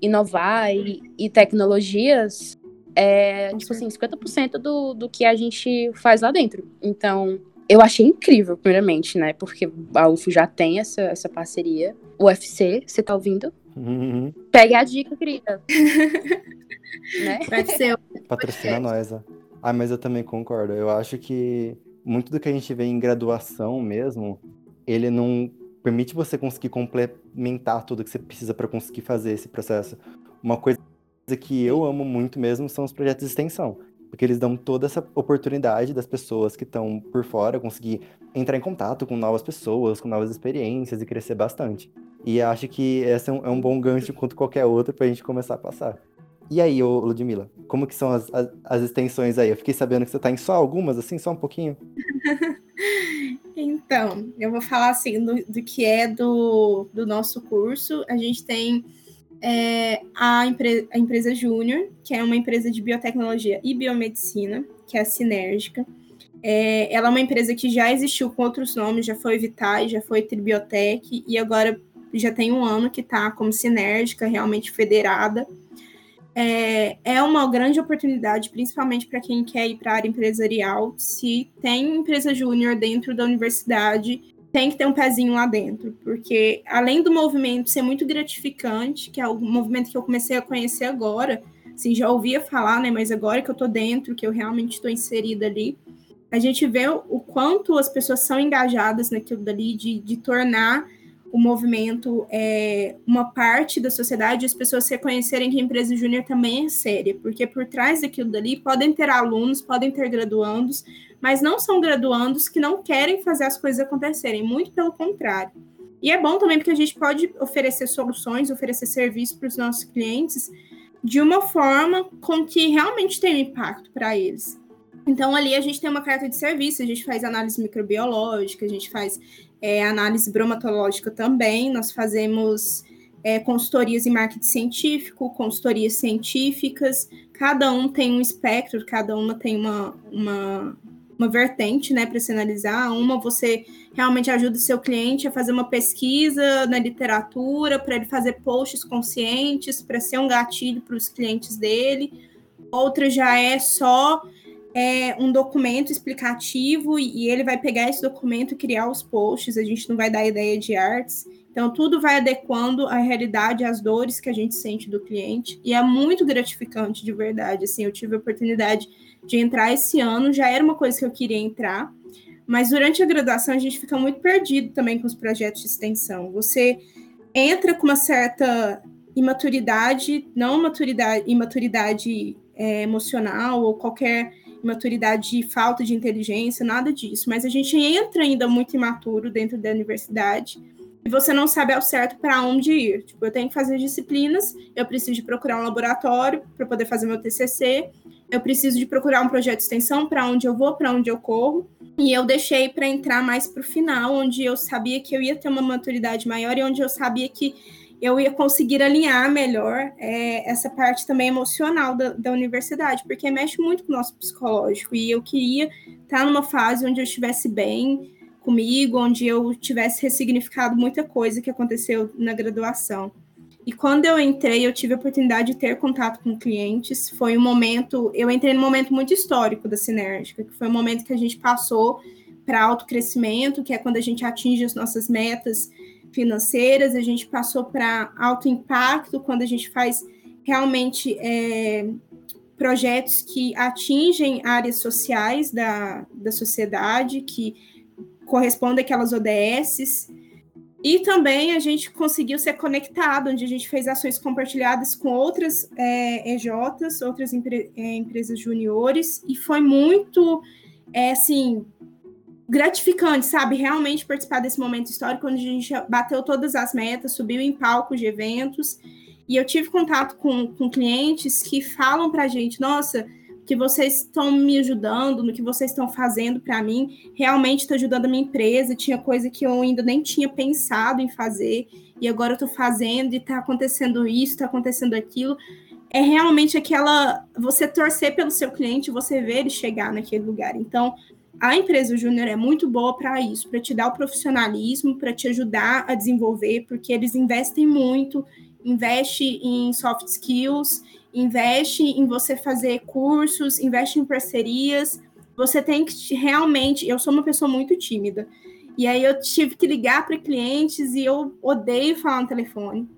inovar e, e tecnologias é, tipo assim, 50% do, do que a gente faz lá dentro. Então, eu achei incrível, primeiramente, né? Porque a UFO já tem essa, essa parceria. O UFC, você tá ouvindo? Uhum. Pegue a dica, querida. né? Vai ser Patrocina nós, ó. Ah, mas eu também concordo. Eu acho que muito do que a gente vê em graduação mesmo, ele não permite você conseguir complementar tudo que você precisa para conseguir fazer esse processo. Uma coisa que eu amo muito mesmo são os projetos de extensão, porque eles dão toda essa oportunidade das pessoas que estão por fora conseguir entrar em contato com novas pessoas, com novas experiências e crescer bastante. E acho que esse é um, é um bom gancho quanto qualquer outro para a gente começar a passar. E aí, ô Ludmilla, como que são as, as, as, extensões aí? Eu fiquei sabendo que você está em só algumas, assim, só um pouquinho. então, eu vou falar assim do, do que é do, do nosso curso. A gente tem é, a, empre a empresa Júnior, que é uma empresa de biotecnologia e biomedicina, que é a Sinérgica. É, ela é uma empresa que já existiu com outros nomes, já foi Vitai, já foi Tribiotec, e agora já tem um ano que está como Sinérgica, realmente federada é, é uma grande oportunidade, principalmente para quem quer ir para a área empresarial. Se tem empresa júnior dentro da universidade, tem que ter um pezinho lá dentro, porque além do movimento ser muito gratificante, que é o movimento que eu comecei a conhecer agora, assim, já ouvia falar, né, mas agora que eu estou dentro, que eu realmente estou inserida ali, a gente vê o quanto as pessoas são engajadas naquilo dali, de, de tornar o movimento é uma parte da sociedade, as pessoas reconhecerem que a empresa júnior também é séria, porque por trás daquilo dali podem ter alunos, podem ter graduandos, mas não são graduandos que não querem fazer as coisas acontecerem, muito pelo contrário. E é bom também porque a gente pode oferecer soluções, oferecer serviços para os nossos clientes de uma forma com que realmente tenha impacto para eles. Então, ali a gente tem uma carta de serviço, a gente faz análise microbiológica, a gente faz é, análise bromatológica também, nós fazemos é, consultorias em marketing científico, consultorias científicas, cada um tem um espectro, cada uma tem uma, uma, uma vertente né, para se analisar. Uma você realmente ajuda o seu cliente a fazer uma pesquisa na literatura, para ele fazer posts conscientes, para ser um gatilho para os clientes dele. Outra já é só é, um documento explicativo e, e ele vai pegar esse documento e criar os posts, a gente não vai dar ideia de artes. Então, tudo vai adequando à realidade, às dores que a gente sente do cliente. E é muito gratificante, de verdade. Assim, eu tive a oportunidade de entrar esse ano, já era uma coisa que eu queria entrar. Mas durante a graduação, a gente fica muito perdido também com os projetos de extensão. Você entra com uma certa imaturidade, não maturidade, imaturidade é, emocional ou qualquer maturidade, falta de inteligência, nada disso. Mas a gente entra ainda muito imaturo dentro da universidade e você não sabe ao certo para onde ir. Tipo, eu tenho que fazer disciplinas, eu preciso procurar um laboratório para poder fazer meu TCC, eu preciso de procurar um projeto de extensão para onde eu vou, para onde eu corro. E eu deixei para entrar mais para o final, onde eu sabia que eu ia ter uma maturidade maior e onde eu sabia que eu ia conseguir alinhar melhor é, essa parte também emocional da, da, universidade, porque mexe muito com o nosso psicológico. E eu queria estar numa fase onde eu estivesse bem comigo, onde eu tivesse ressignificado muita coisa que aconteceu na graduação. E quando eu entrei, eu tive a oportunidade de ter contato com clientes. Foi um momento, eu entrei num momento muito histórico da Sinérgica, que foi um momento que a gente passou para autocrescimento, que é quando a gente atinge as nossas metas financeiras, a gente passou para alto impacto, quando a gente faz realmente é, projetos que atingem áreas sociais da, da sociedade, que correspondem àquelas ODSs. E também a gente conseguiu ser conectado, onde a gente fez ações compartilhadas com outras é, EJs, outras empre, é, empresas juniores, e foi muito, é, assim, gratificante, sabe? Realmente participar desse momento histórico, onde a gente bateu todas as metas, subiu em palcos de eventos. E eu tive contato com, com clientes que falam para a gente: nossa, que vocês estão me ajudando, no que vocês estão fazendo para mim, realmente está ajudando a minha empresa. Tinha coisa que eu ainda nem tinha pensado em fazer, e agora eu estou fazendo, e está acontecendo isso, está acontecendo aquilo. É realmente aquela. Você torcer pelo seu cliente, você ver ele chegar naquele lugar. Então, a empresa júnior é muito boa para isso, para te dar o profissionalismo, para te ajudar a desenvolver, porque eles investem muito, investe em soft skills, investe em você fazer cursos, investe em parcerias. Você tem que realmente, eu sou uma pessoa muito tímida. E aí eu tive que ligar para clientes e eu odeio falar no telefone.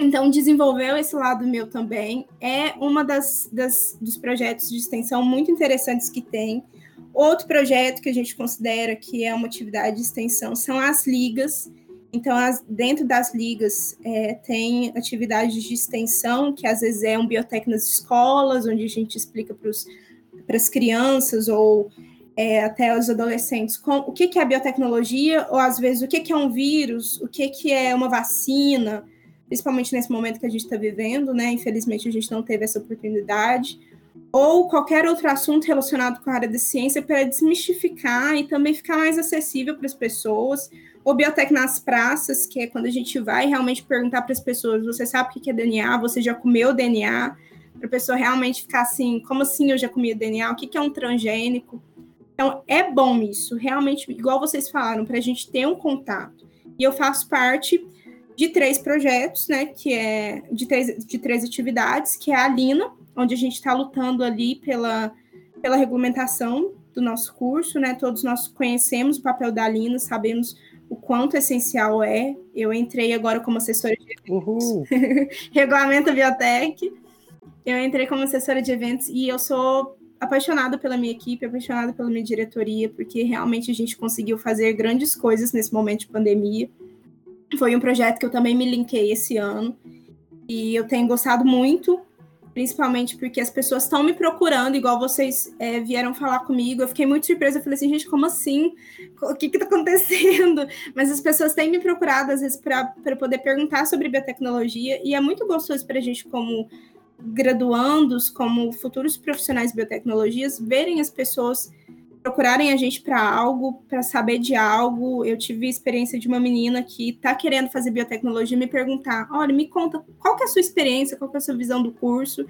Então, desenvolveu esse lado meu também. É uma das, das dos projetos de extensão muito interessantes que tem. Outro projeto que a gente considera que é uma atividade de extensão são as ligas. Então, as, dentro das ligas, é, tem atividades de extensão, que às vezes é um biotec nas escolas, onde a gente explica para as crianças ou é, até os adolescentes com, o que, que é biotecnologia, ou às vezes o que, que é um vírus, o que, que é uma vacina, principalmente nesse momento que a gente está vivendo, né? Infelizmente a gente não teve essa oportunidade ou qualquer outro assunto relacionado com a área da ciência para desmistificar e também ficar mais acessível para as pessoas. O Biotec nas praças, que é quando a gente vai realmente perguntar para as pessoas: você sabe o que é DNA? Você já comeu DNA? Para a pessoa realmente ficar assim: como assim eu já comi DNA? O que é um transgênico? Então, é bom isso, realmente, igual vocês falaram, para a gente ter um contato. E eu faço parte de três projetos, né? Que é de três, de três atividades, que é a Lina, onde a gente está lutando ali pela, pela regulamentação do nosso curso, né? Todos nós conhecemos o papel da Lina, sabemos o quanto essencial é. Eu entrei agora como assessora de eventos, regulamento biotech. Eu entrei como assessora de eventos e eu sou apaixonada pela minha equipe, apaixonada pela minha diretoria, porque realmente a gente conseguiu fazer grandes coisas nesse momento de pandemia. Foi um projeto que eu também me linkei esse ano e eu tenho gostado muito principalmente porque as pessoas estão me procurando, igual vocês é, vieram falar comigo. Eu fiquei muito surpresa, eu falei assim, gente, como assim? O que está acontecendo? Mas as pessoas têm me procurado, às vezes, para poder perguntar sobre biotecnologia, e é muito gostoso para a gente, como graduandos, como futuros profissionais de biotecnologias, verem as pessoas procurarem a gente para algo, para saber de algo. Eu tive a experiência de uma menina que está querendo fazer biotecnologia me perguntar: olha, me conta qual que é a sua experiência, qual que é a sua visão do curso.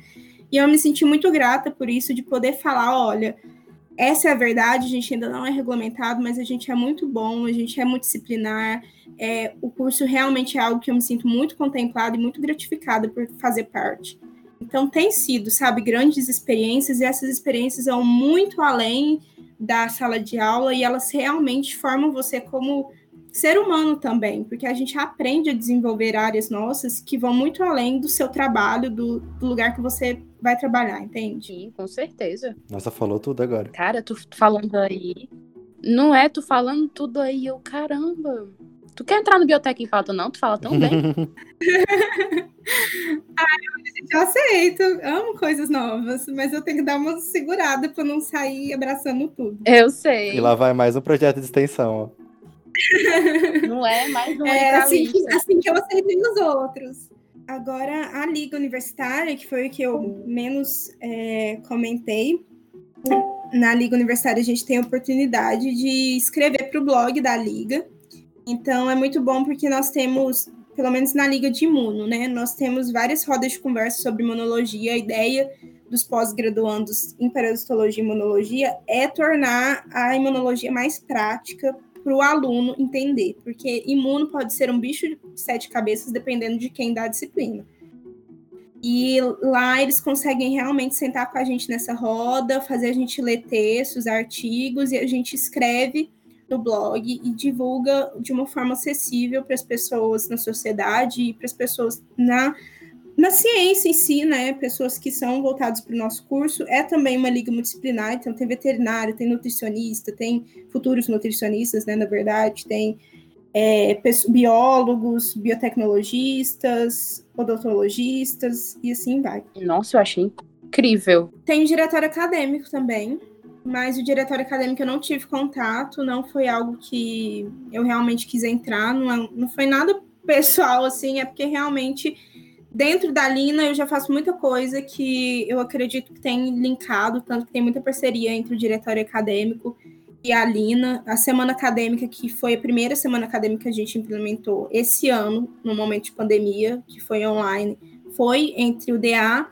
E eu me senti muito grata por isso, de poder falar: olha, essa é a verdade, a gente ainda não é regulamentado, mas a gente é muito bom, a gente é multidisciplinar. É, o curso realmente é algo que eu me sinto muito contemplada e muito gratificada por fazer parte. Então, tem sido, sabe, grandes experiências, e essas experiências vão muito além da sala de aula e elas realmente formam você como ser humano também, porque a gente aprende a desenvolver áreas nossas que vão muito além do seu trabalho, do, do lugar que você vai trabalhar, entende? Sim, com certeza. Nossa, falou tudo agora. Cara, tu falando aí. Não é tu falando tudo aí, eu, caramba. Tu quer entrar no Biotec em Pauta, não? Tu fala tão bem. ah, eu, aceito, amo coisas novas, mas eu tenho que dar uma segurada para não sair abraçando tudo. Eu sei. E lá vai mais um projeto de extensão, ó. Não é mais um é assim que, assim que eu aceitei os outros. Agora, a Liga Universitária, que foi o que eu menos é, comentei, na Liga Universitária a gente tem a oportunidade de escrever para o blog da Liga. Então é muito bom porque nós temos, pelo menos na Liga de Imuno, né? Nós temos várias rodas de conversa sobre imunologia. A ideia dos pós-graduandos em parasitologia e imunologia é tornar a imunologia mais prática para o aluno entender, porque imuno pode ser um bicho de sete cabeças dependendo de quem dá a disciplina. E lá eles conseguem realmente sentar com a gente nessa roda, fazer a gente ler textos, artigos, e a gente escreve no blog e divulga de uma forma acessível para as pessoas na sociedade e para as pessoas na, na ciência em si, né? Pessoas que são voltadas para o nosso curso. É também uma liga multidisciplinar, então tem veterinário, tem nutricionista, tem futuros nutricionistas, né? Na verdade, tem é, biólogos, biotecnologistas, odontologistas e assim vai. Nossa, eu achei incrível. Tem diretório acadêmico também, mas o diretório acadêmico eu não tive contato, não foi algo que eu realmente quis entrar, não, é, não foi nada pessoal, assim, é porque realmente dentro da Lina eu já faço muita coisa que eu acredito que tem linkado, tanto que tem muita parceria entre o diretório acadêmico e a Lina. A semana acadêmica, que foi a primeira semana acadêmica que a gente implementou esse ano, no momento de pandemia, que foi online, foi entre o DA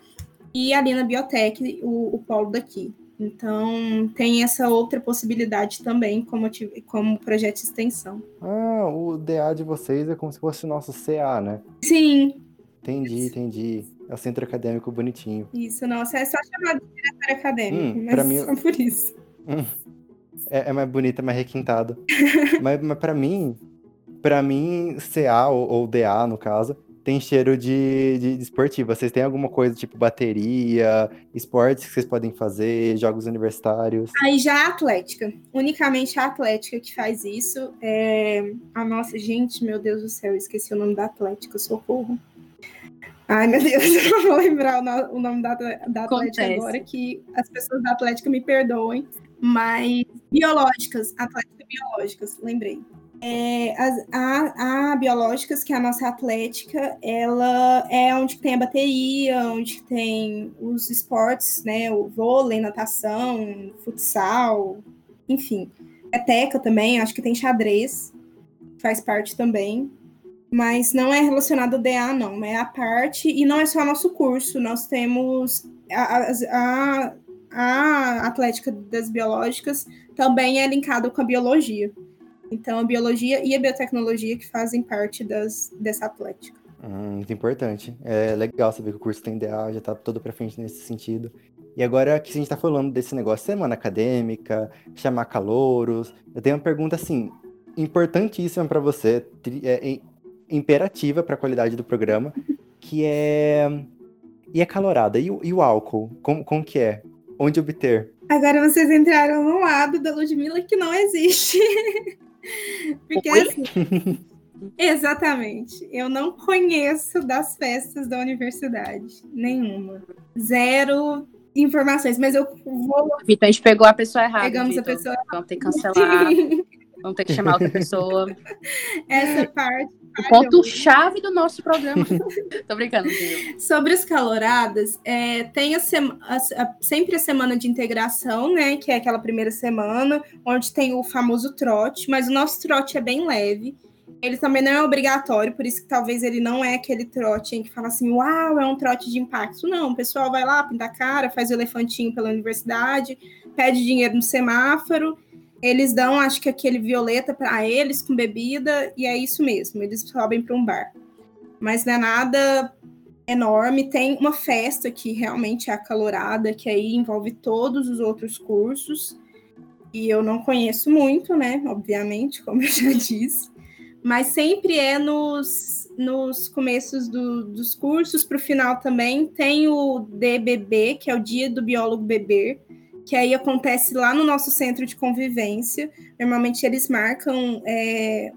e a Lina Biotech, o, o polo daqui. Então, tem essa outra possibilidade também como, como projeto de extensão. Ah, o DA de vocês é como se fosse nosso CA, né? Sim. Entendi, entendi. É o centro acadêmico bonitinho. Isso, nossa, é só chamado de diretor acadêmico, hum, mas mim... só por isso. Hum, é, é, mais bonito, é mais requintado. mas, mas para mim, para mim, CA ou, ou DA, no caso, tem cheiro de, de, de esportiva. Vocês têm alguma coisa tipo bateria, esportes que vocês podem fazer, jogos universitários? Aí já a Atlética. Unicamente a Atlética que faz isso. É... A nossa, gente, meu Deus do céu, esqueci o nome da Atlética, socorro. Ai, meu Deus, eu não vou lembrar o, nome da, da Atlética agora, que as pessoas da Atlética me perdoem. Mas biológicas, Atlética biológicas, lembrei. É, as, a, a, Biológicas, que é a nossa atlética, ela é onde tem a bateria, onde tem os esportes, né? O vôlei, natação, futsal, enfim. Peteca também, acho que tem xadrez, faz parte também. Mas não é relacionado ao DA, não. É a parte, e não é só nosso curso. Nós temos a, a, a Atlética das Biológicas também é linkada com a biologia. Então, a biologia e a biotecnologia que fazem parte das, dessa atlética. Hum, muito importante. É legal saber que o curso tem DA, já está todo para frente nesse sentido. E agora que a gente está falando desse negócio, semana acadêmica, chamar calouros, eu tenho uma pergunta assim, importantíssima para você, é, imperativa para a qualidade do programa, que é e a calorada e o, e o álcool, como, como que é? Onde obter? Agora vocês entraram no lado da Ludmilla que não existe. Porque assim, exatamente, eu não conheço das festas da universidade, nenhuma. Zero informações, mas eu vou. Vitor, a gente pegou a pessoa errada. Pegamos a pessoa Vamos ter que cancelar. Vamos ter que chamar outra pessoa. Essa parte. O ponto-chave do nosso programa. Tô brincando. Viu? Sobre as caloradas, é, tem a a, a, sempre a semana de integração, né? Que é aquela primeira semana, onde tem o famoso trote, mas o nosso trote é bem leve. Ele também não é obrigatório, por isso que talvez ele não é aquele trote em que fala assim, uau, é um trote de impacto. Não, o pessoal vai lá, pinta a cara, faz o elefantinho pela universidade, pede dinheiro no semáforo eles dão, acho que aquele violeta para eles com bebida, e é isso mesmo, eles sobem para um bar. Mas não é nada enorme. Tem uma festa que realmente é acalorada, que aí envolve todos os outros cursos. E eu não conheço muito, né? Obviamente, como eu já disse. Mas sempre é nos, nos começos do, dos cursos, para o final também. Tem o DBB, que é o Dia do Biólogo Beber, que aí acontece lá no nosso centro de convivência. Normalmente eles marcam é,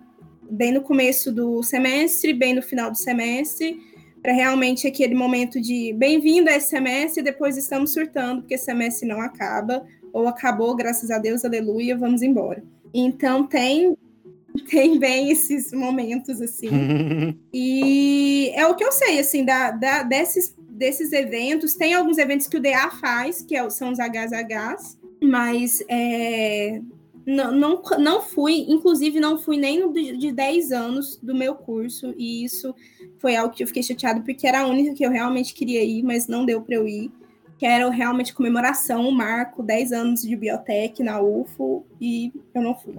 bem no começo do semestre, bem no final do semestre, para realmente aquele momento de bem-vindo a esse semestre, depois estamos surtando, porque esse semestre não acaba, ou acabou, graças a Deus, aleluia, vamos embora. Então tem tem bem esses momentos assim. e é o que eu sei assim da, da desses desses eventos. Tem alguns eventos que o DA faz, que é, são os HSHs, mas é, não, não, não fui, inclusive não fui nem no de, de 10 anos do meu curso, e isso foi algo que eu fiquei chateado, porque era a única que eu realmente queria ir, mas não deu para eu ir. Que era realmente comemoração, o marco, 10 anos de biotech na UFO, e eu não fui.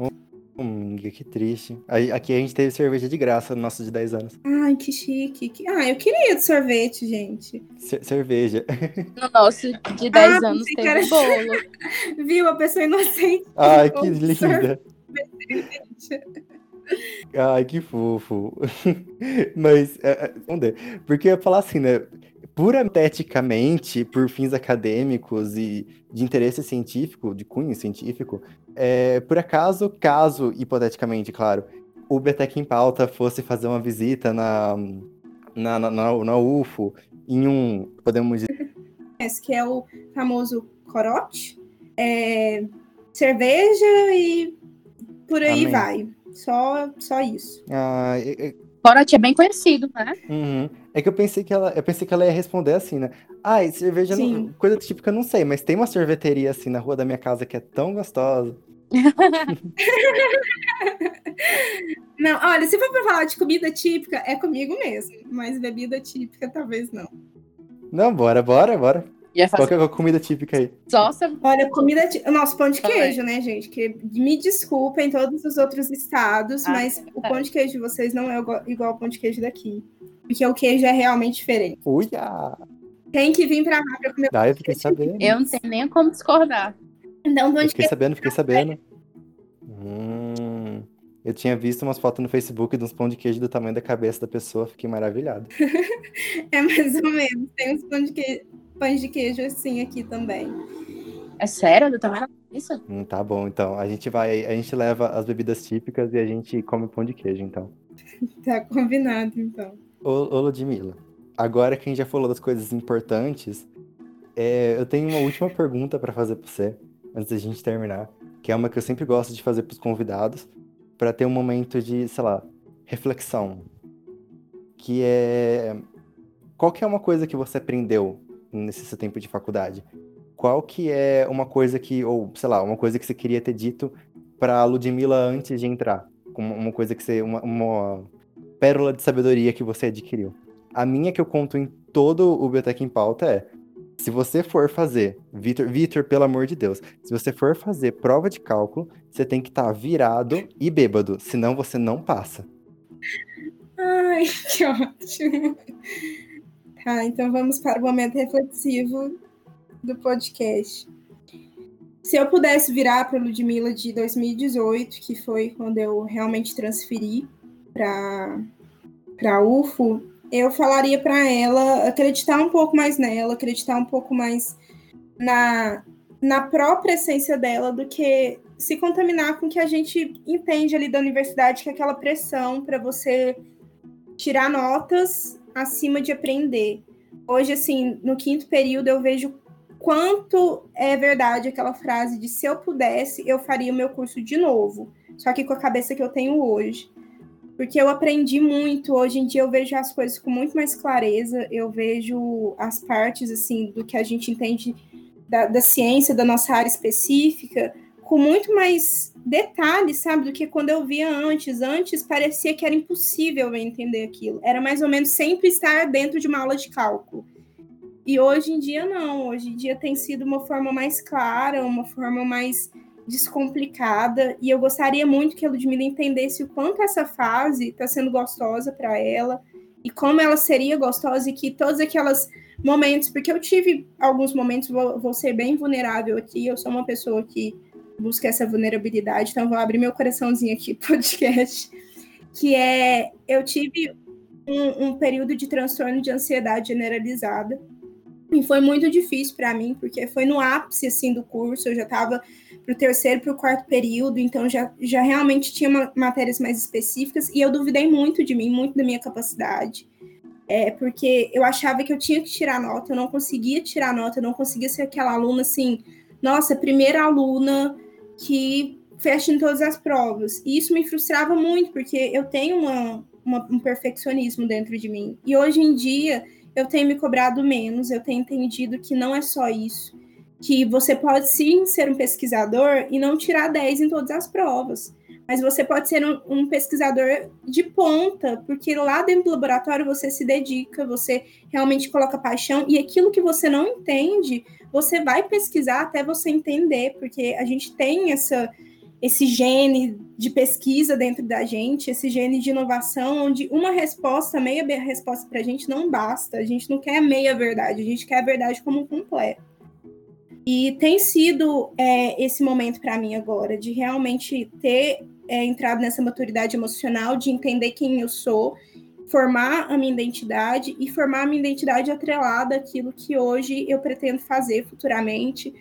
Hum, que triste. Aqui a gente teve cerveja de graça no nosso de 10 anos. Ai, que chique. Ah, eu queria de sorvete, gente. cerveja. No nosso de 10 ah, anos teve era... bolo. Viu? A pessoa inocente. Ai, que linda. Ai, que fofo. Mas, é, é, porque eu ia falar assim, né? Puramente eticamente, por fins acadêmicos e de interesse científico, de cunho científico, é, por acaso, caso, hipoteticamente, claro, o Betec em Pauta fosse fazer uma visita na, na, na, na, na UFO, em um, podemos dizer... Esse que é o famoso corote, é, cerveja e por aí Amém. vai. Só, só isso. Ah, é, Corote é bem conhecido, né? Uhum. É que eu pensei que ela, eu pensei que ela ia responder assim, né? Ai, cerveja, não, coisa típica eu não sei, mas tem uma sorveteria assim na rua da minha casa que é tão gostosa. não, olha, se for pra falar de comida típica, é comigo mesmo, mas bebida típica talvez não. Não, bora, bora, bora. Qual que é a comida típica aí? Nossa. Olha, comida típica. Nosso pão de queijo, né, gente? Que me desculpem todos os outros estados, ah, mas é o pão de queijo de vocês não é igual ao pão de queijo daqui. Porque o queijo é realmente diferente. Uia! Tem que vir pra cá pra comer. Ah, eu fiquei sabendo. Eu não tenho nem como discordar. Então, pão de fiquei sabendo, fiquei sabendo. Hum. Eu tinha visto umas fotos no Facebook de uns pão de queijo do tamanho da cabeça da pessoa, fiquei maravilhado. é mais ou menos. Tem uns pão de queijo, pães de queijo assim aqui também. É sério? Do tamanho da cabeça? Hum, tá bom, então. A gente vai, a gente leva as bebidas típicas e a gente come pão de queijo, então. tá combinado, então. Ô, ô Ludmilla, agora que a gente já falou das coisas importantes, é, eu tenho uma última pergunta para fazer para você, antes da gente terminar, que é uma que eu sempre gosto de fazer para os convidados, para ter um momento de, sei lá, reflexão. Que é. Qual que é uma coisa que você aprendeu nesse seu tempo de faculdade? Qual que é uma coisa que, ou sei lá, uma coisa que você queria ter dito para Ludmilla antes de entrar? Uma coisa que você. Uma, uma pérola de sabedoria que você adquiriu. A minha que eu conto em todo o Biblioteca em Pauta é: se você for fazer, Vitor, Vitor, pelo amor de Deus, se você for fazer prova de cálculo, você tem que estar tá virado e bêbado, senão você não passa. Ai, que ótimo. Tá, então vamos para o momento reflexivo do podcast. Se eu pudesse virar para Ludmilla de 2018, que foi quando eu realmente transferi para para UFO, eu falaria para ela acreditar um pouco mais nela, acreditar um pouco mais na, na própria essência dela do que se contaminar com o que a gente entende ali da universidade, que é aquela pressão para você tirar notas acima de aprender. Hoje, assim, no quinto período, eu vejo quanto é verdade aquela frase de se eu pudesse, eu faria o meu curso de novo, só que com a cabeça que eu tenho hoje porque eu aprendi muito. Hoje em dia eu vejo as coisas com muito mais clareza, eu vejo as partes assim do que a gente entende da, da ciência, da nossa área específica, com muito mais detalhes, sabe, do que quando eu via antes. Antes parecia que era impossível eu entender aquilo. Era mais ou menos sempre estar dentro de uma aula de cálculo. E hoje em dia não. Hoje em dia tem sido uma forma mais clara, uma forma mais descomplicada e eu gostaria muito que a Ludmilla entendesse o quanto essa fase está sendo gostosa para ela e como ela seria gostosa e que todos aqueles momentos, porque eu tive alguns momentos, vou, vou ser bem vulnerável aqui, eu sou uma pessoa que busca essa vulnerabilidade, então vou abrir meu coraçãozinho aqui podcast, que é, eu tive um, um período de transtorno de ansiedade generalizada, e foi muito difícil para mim, porque foi no ápice assim do curso, eu já estava para o terceiro para o quarto período, então já, já realmente tinha matérias mais específicas, e eu duvidei muito de mim, muito da minha capacidade. É, porque eu achava que eu tinha que tirar nota, eu não conseguia tirar nota, eu não conseguia ser aquela aluna assim, nossa, primeira aluna que fecha em todas as provas. E isso me frustrava muito, porque eu tenho uma, uma, um perfeccionismo dentro de mim. E hoje em dia eu tenho me cobrado menos, eu tenho entendido que não é só isso que você pode sim ser um pesquisador e não tirar 10 em todas as provas. Mas você pode ser um, um, pesquisador de ponta, porque lá dentro do laboratório você se dedica, você realmente coloca paixão, e aquilo que você não entende, você vai pesquisar até você entender, porque a gente tem essa, esse gene de pesquisa dentro da gente, esse gene de inovação, onde uma resposta, meia resposta para a gente não basta, a gente não quer meia verdade, a gente quer a verdade como um completo. E tem sido é, esse momento para mim agora, de realmente ter é, entrado nessa maturidade emocional, de entender quem eu sou, formar a minha identidade e formar a minha identidade atrelada àquilo que hoje eu pretendo fazer futuramente,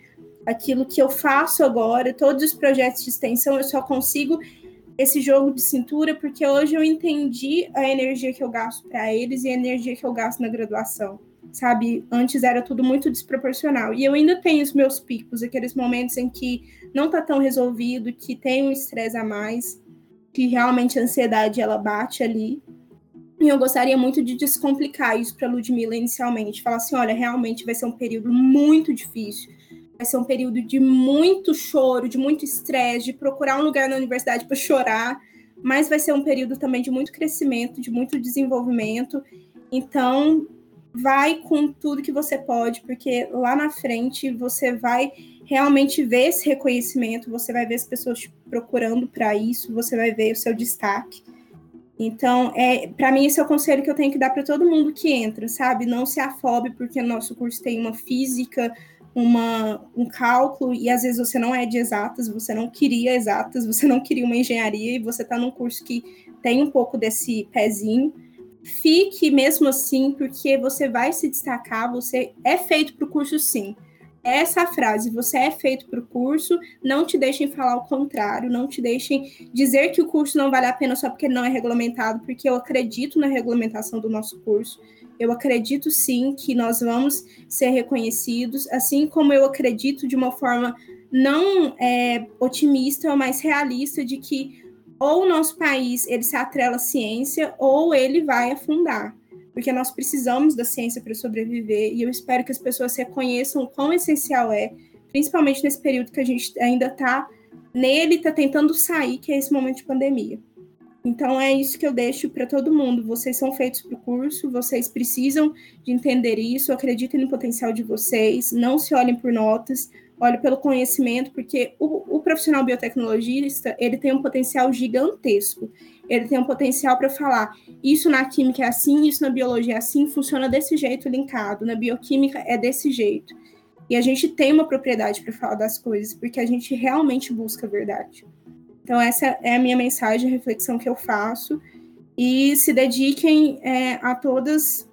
aquilo que eu faço agora, todos os projetos de extensão, eu só consigo esse jogo de cintura porque hoje eu entendi a energia que eu gasto para eles e a energia que eu gasto na graduação sabe? Antes era tudo muito desproporcional. E eu ainda tenho os meus picos, aqueles momentos em que não tá tão resolvido, que tem um estresse a mais, que realmente a ansiedade ela bate ali. E eu gostaria muito de descomplicar isso para Ludmilla inicialmente, falar assim, olha, realmente vai ser um período muito difícil. Vai ser um período de muito choro, de muito estresse, de procurar um lugar na universidade para chorar, mas vai ser um período também de muito crescimento, de muito desenvolvimento. Então, vai com tudo que você pode, porque lá na frente você vai realmente ver esse reconhecimento, você vai ver as pessoas te procurando para isso, você vai ver o seu destaque. Então, é, para mim, esse é o conselho que eu tenho que dar para todo mundo que entra, sabe? Não se afobe porque nosso curso tem uma física uma, um cálculo e às vezes você não é de exatas, você não queria exatas, você não queria uma engenharia e você está num curso que tem um pouco desse pezinho, fique mesmo assim, porque você vai se destacar, você é feito para o curso sim. Essa frase, você é feito para o curso, não te deixem falar o contrário, não te deixem dizer que o curso não vale a pena só porque não é regulamentado, porque eu acredito na regulamentação do nosso curso. Eu acredito sim que nós vamos ser reconhecidos, assim como eu acredito de uma forma não é, otimista, mas realista de que ou o nosso país ele se atrela à ciência ou ele vai afundar, porque nós precisamos da ciência para sobreviver e eu espero que as pessoas reconheçam o quão essencial é, principalmente nesse período que a gente ainda está nele, está tentando sair, que é esse momento de pandemia. Então é isso que eu deixo para todo mundo. Vocês são feitos para o curso, vocês precisam de entender isso, acreditem no potencial de vocês, não se olhem por notas, olhem pelo conhecimento, porque o, o profissional biotecnologista ele tem um potencial gigantesco. Ele tem um potencial para falar isso na química é assim, isso na biologia é assim, funciona desse jeito linkado, na bioquímica é desse jeito. E a gente tem uma propriedade para falar das coisas, porque a gente realmente busca a verdade. Então, essa é a minha mensagem, a reflexão que eu faço. E se dediquem é, a todos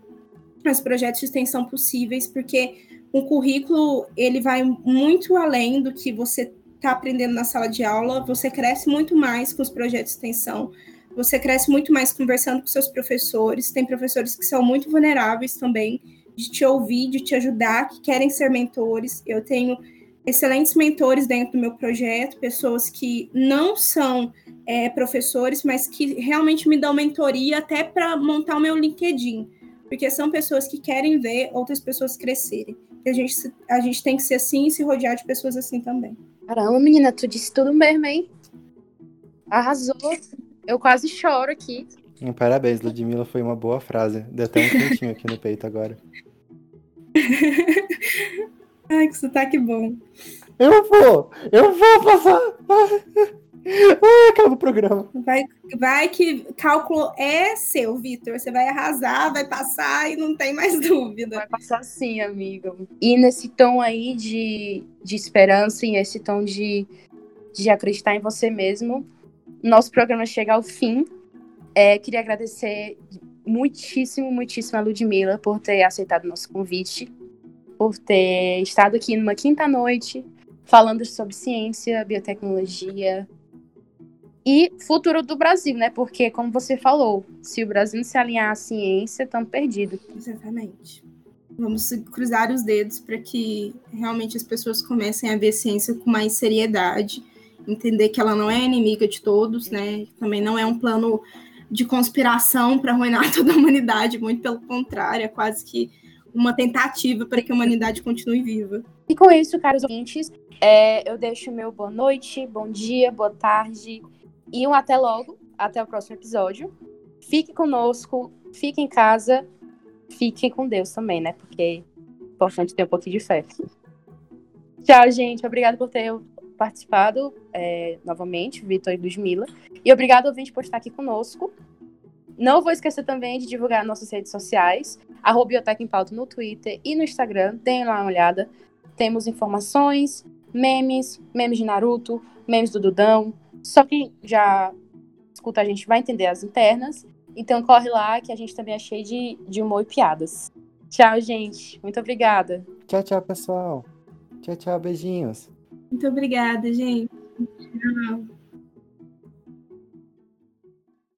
os projetos de extensão possíveis, porque um currículo ele vai muito além do que você está aprendendo na sala de aula, você cresce muito mais com os projetos de extensão, você cresce muito mais conversando com seus professores, tem professores que são muito vulneráveis também, de te ouvir, de te ajudar, que querem ser mentores. Eu tenho excelentes mentores dentro do meu projeto, pessoas que não são é, professores, mas que realmente me dão mentoria até para montar o meu LinkedIn, porque são pessoas que querem ver outras pessoas crescerem. E a gente, a gente tem que ser assim e se rodear de pessoas assim também. Caramba, menina, tu disse tudo mesmo, hein? Arrasou. Eu quase choro aqui. Parabéns, Ludmilla, foi uma boa frase. Deu até um quentinho aqui no peito agora. Ai, que sotaque bom. Eu vou! Eu vou passar! Ai, acaba o programa. Vai, vai que cálculo é seu, Vitor. Você vai arrasar, vai passar e não tem mais dúvida. Vai passar sim, amiga. E nesse tom aí de, de esperança e esse tom de, de acreditar em você mesmo, nosso programa chega ao fim. É, queria agradecer muitíssimo, muitíssimo a Ludmilla por ter aceitado o nosso convite por ter estado aqui numa quinta noite falando sobre ciência, biotecnologia e futuro do Brasil, né? Porque, como você falou, se o Brasil não se alinhar à ciência, estamos perdidos. Exatamente. Vamos cruzar os dedos para que realmente as pessoas comecem a ver ciência com mais seriedade, entender que ela não é inimiga de todos, né? Também não é um plano de conspiração para arruinar toda a humanidade, muito pelo contrário, é quase que uma tentativa para que a humanidade continue viva. E com isso, caros ouvintes, é, eu deixo meu boa noite, bom dia, boa tarde e um até logo, até o próximo episódio. Fique conosco, fique em casa, fiquem com Deus também, né? Porque é importante ter um pouquinho de fé. Tchau, gente. Obrigado por ter participado é, novamente, Vitor e Ludmilla. E obrigado, ouvinte, por estar aqui conosco. Não vou esquecer também de divulgar nossas redes sociais, arroba Biotec em Pauta no Twitter e no Instagram. Deem lá uma olhada. Temos informações, memes, memes de Naruto, memes do Dudão. Só quem já escuta a gente vai entender as internas. Então corre lá que a gente também é cheio de, de humor e piadas. Tchau, gente. Muito obrigada. Tchau, tchau, pessoal. Tchau, tchau, beijinhos. Muito obrigada, gente. Tchau.